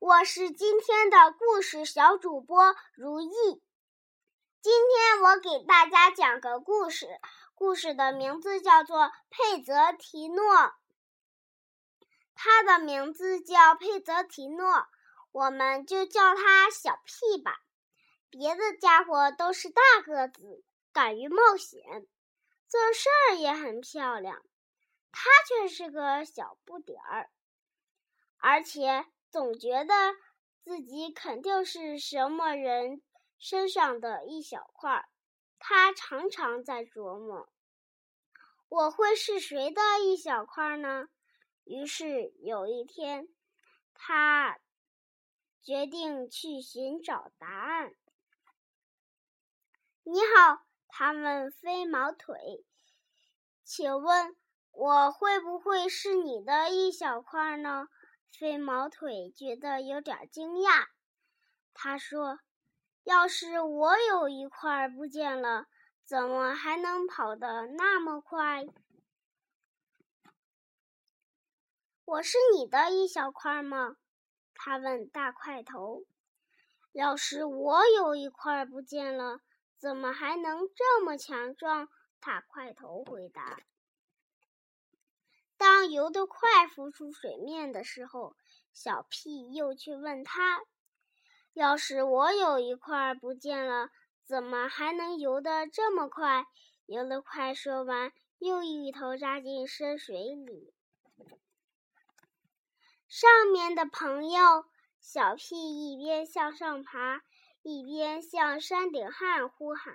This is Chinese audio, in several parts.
我是今天的故事小主播如意。今天我给大家讲个故事，故事的名字叫做《佩泽提诺》。他的名字叫佩泽提诺，我们就叫他小屁吧。别的家伙都是大个子，敢于冒险，做事儿也很漂亮，他却是个小不点儿，而且。总觉得自己肯定是什么人身上的一小块，他常常在琢磨：我会是谁的一小块呢？于是有一天，他决定去寻找答案。你好，他问飞毛腿：“请问我会不会是你的一小块呢？”飞毛腿觉得有点惊讶，他说：“要是我有一块不见了，怎么还能跑得那么快？”我是你的一小块吗？他问大块头。“要是我有一块不见了，怎么还能这么强壮？”大块头回答。当游得快浮出水面的时候，小屁又去问他：“要是我有一块不见了，怎么还能游得这么快？”游得快说完，又一头扎进深水里。上面的朋友，小屁一边向上爬，一边向山顶汉呼喊：“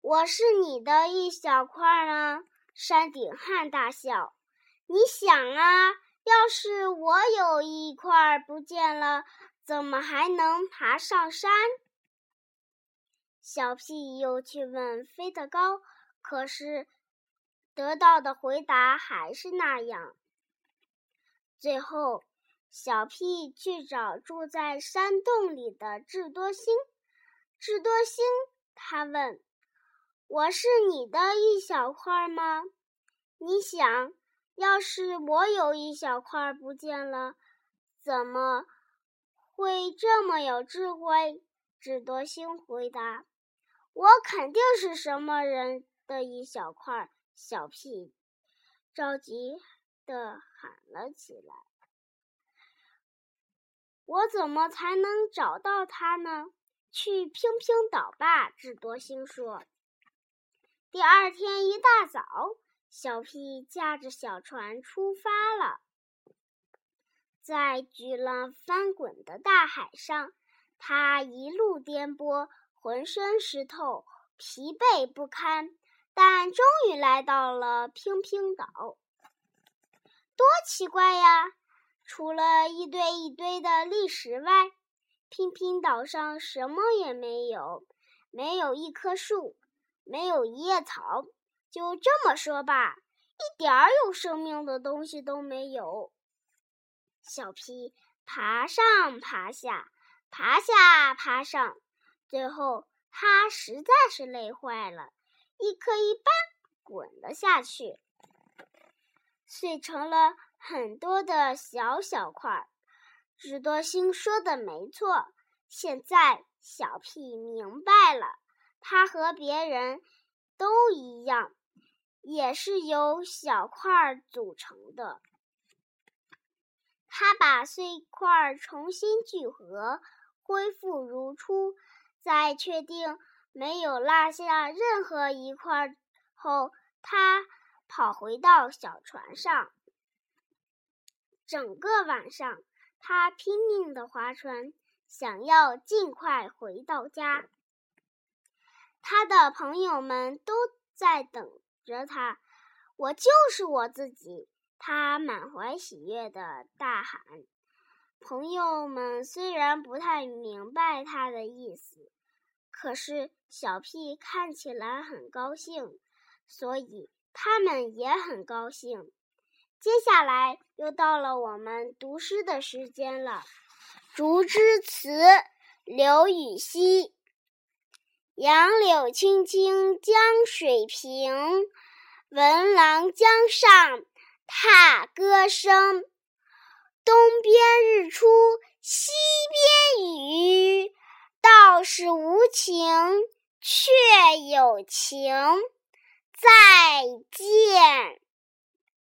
我是你的一小块呢。”山顶汉大笑：“你想啊，要是我有一块不见了，怎么还能爬上山？”小屁又去问飞得高，可是得到的回答还是那样。最后，小屁去找住在山洞里的智多星。智多星，他问。我是你的一小块吗？你想，要是我有一小块不见了，怎么会这么有智慧？智多星回答：“我肯定是什么人的一小块。”小屁着急的喊了起来：“我怎么才能找到他呢？”去拼拼岛吧，智多星说。第二天一大早，小屁驾着小船出发了。在巨浪翻滚的大海上，他一路颠簸，浑身湿透，疲惫不堪，但终于来到了平平岛。多奇怪呀！除了一堆一堆的砾石外，平平岛上什么也没有，没有一棵树。没有一叶草，就这么说吧，一点儿有生命的东西都没有。小屁爬上爬下，爬下爬上，最后他实在是累坏了，一颗一巴滚了下去，碎成了很多的小小块。智多星说的没错，现在小屁明白了。它和别人都一样，也是由小块组成的。他把碎块重新聚合，恢复如初，在确定没有落下任何一块后，他跑回到小船上。整个晚上，他拼命的划船，想要尽快回到家。他的朋友们都在等着他，我就是我自己。他满怀喜悦地大喊。朋友们虽然不太明白他的意思，可是小屁看起来很高兴，所以他们也很高兴。接下来又到了我们读诗的时间了，《竹枝词》刘禹锡。杨柳青青江水平，闻郎江上踏歌声。东边日出西边雨，道是无晴却有晴。再见。